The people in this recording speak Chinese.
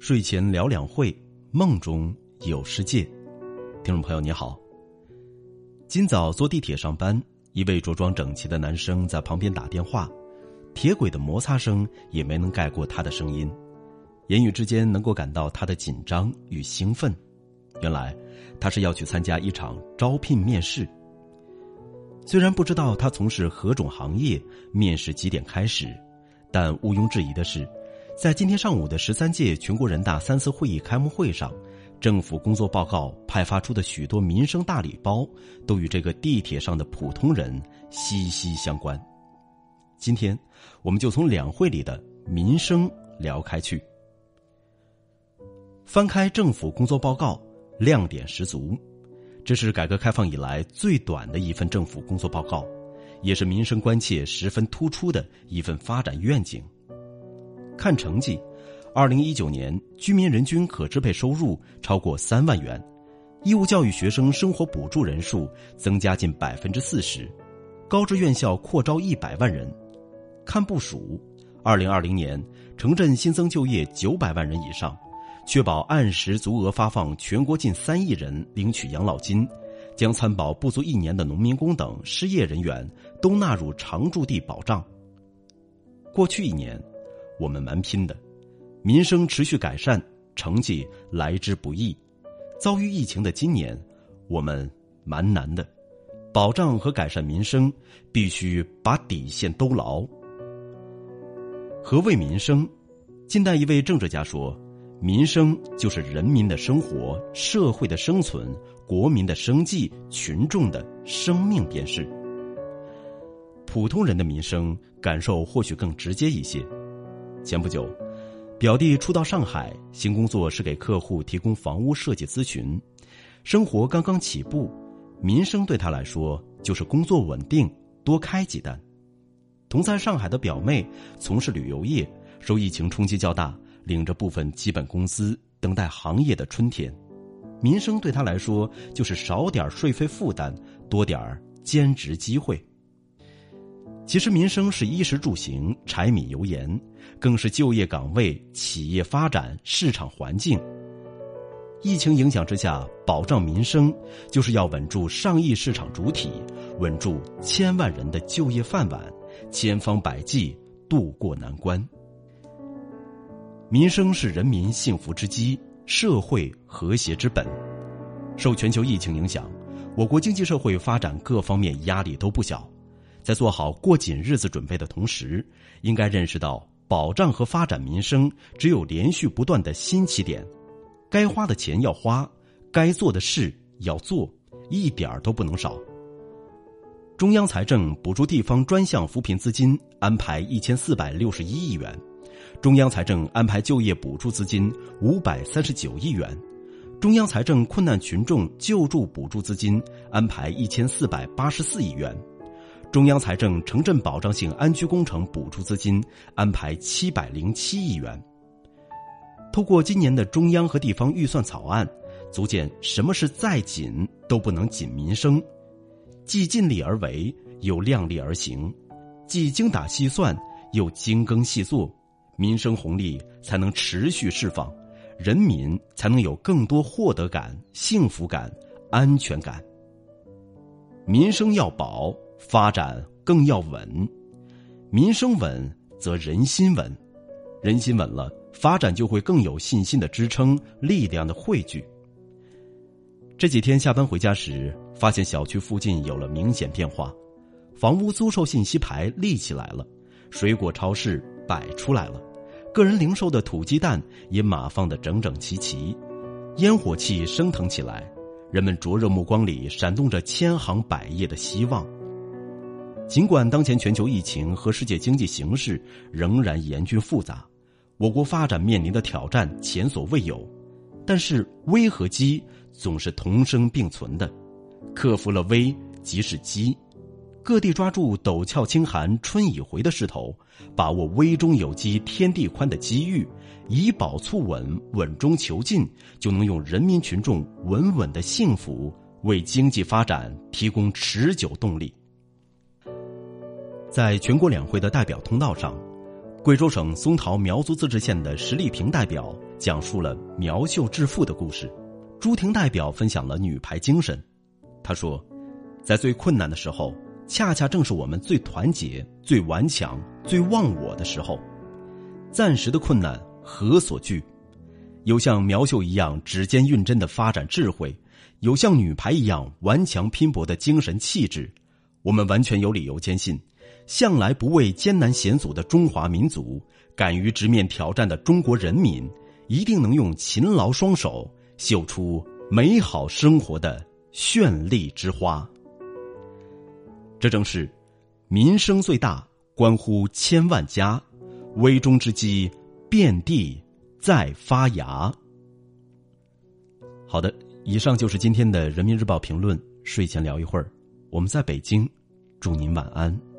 睡前聊两会，梦中有世界。听众朋友你好，今早坐地铁上班，一位着装整齐的男生在旁边打电话，铁轨的摩擦声也没能盖过他的声音，言语之间能够感到他的紧张与兴奋。原来他是要去参加一场招聘面试。虽然不知道他从事何种行业，面试几点开始，但毋庸置疑的是。在今天上午的十三届全国人大三次会议开幕会上，政府工作报告派发出的许多民生大礼包，都与这个地铁上的普通人息息相关。今天，我们就从两会里的民生聊开去。翻开政府工作报告，亮点十足。这是改革开放以来最短的一份政府工作报告，也是民生关切十分突出的一份发展愿景。看成绩，二零一九年居民人均可支配收入超过三万元，义务教育学生生活补助人数增加近百分之四十，高职院校扩招一百万人。看部署，二零二零年城镇新增就业九百万人以上，确保按时足额发放全国近三亿人领取养老金，将参保不足一年的农民工等失业人员都纳入常住地保障。过去一年。我们蛮拼的，民生持续改善，成绩来之不易。遭遇疫情的今年，我们蛮难的，保障和改善民生，必须把底线兜牢。何谓民生？近代一位政治家说：“民生就是人民的生活、社会的生存、国民的生计、群众的生命便是。”普通人的民生感受或许更直接一些。前不久，表弟初到上海，新工作是给客户提供房屋设计咨询，生活刚刚起步，民生对他来说就是工作稳定，多开几单。同在上海的表妹从事旅游业，受疫情冲击较大，领着部分基本工资，等待行业的春天。民生对他来说就是少点税费负担，多点兼职机会。其实民生是衣食住行、柴米油盐，更是就业岗位、企业发展、市场环境。疫情影响之下，保障民生，就是要稳住上亿市场主体，稳住千万人的就业饭碗，千方百计渡过难关。民生是人民幸福之基，社会和谐之本。受全球疫情影响，我国经济社会发展各方面压力都不小。在做好过紧日子准备的同时，应该认识到保障和发展民生只有连续不断的新起点，该花的钱要花，该做的事要做，一点儿都不能少。中央财政补助地方专项扶贫资金安排一千四百六十一亿元，中央财政安排就业补助资金五百三十九亿元，中央财政困难群众救助补助资金安排一千四百八十四亿元。中央财政城镇保障性安居工程补助资金安排七百零七亿元。透过今年的中央和地方预算草案，足见什么是再紧都不能紧民生，既尽力而为，又量力而行，既精打细算，又精耕细作，民生红利才能持续释放，人民才能有更多获得感、幸福感、安全感。民生要保。发展更要稳，民生稳则人心稳，人心稳了，发展就会更有信心的支撑，力量的汇聚。这几天下班回家时，发现小区附近有了明显变化，房屋租售信息牌立起来了，水果超市摆出来了，个人零售的土鸡蛋也码放的整整齐齐，烟火气升腾起来，人们灼热目光里闪动着千行百业的希望。尽管当前全球疫情和世界经济形势仍然严峻复杂，我国发展面临的挑战前所未有，但是危和机总是同生并存的，克服了危即是机，各地抓住陡峭清寒春已回的势头，把握危中有机天地宽的机遇，以保促稳，稳中求进，就能用人民群众稳稳的幸福为经济发展提供持久动力。在全国两会的代表通道上，贵州省松桃苗族自治县的石丽萍代表讲述了苗绣致富的故事。朱婷代表分享了女排精神。他说，在最困难的时候，恰恰正是我们最团结、最顽强、最忘我的时候。暂时的困难何所惧？有像苗绣一样指尖运针的发展智慧，有像女排一样顽强拼搏的精神气质，我们完全有理由坚信，向来不畏艰难险阻的中华民族，敢于直面挑战的中国人民，一定能用勤劳双手绣出美好生活的绚丽之花。这正是民生最大，关乎千万家，危中之机，遍地。在发芽。好的，以上就是今天的人民日报评论。睡前聊一会儿，我们在北京，祝您晚安。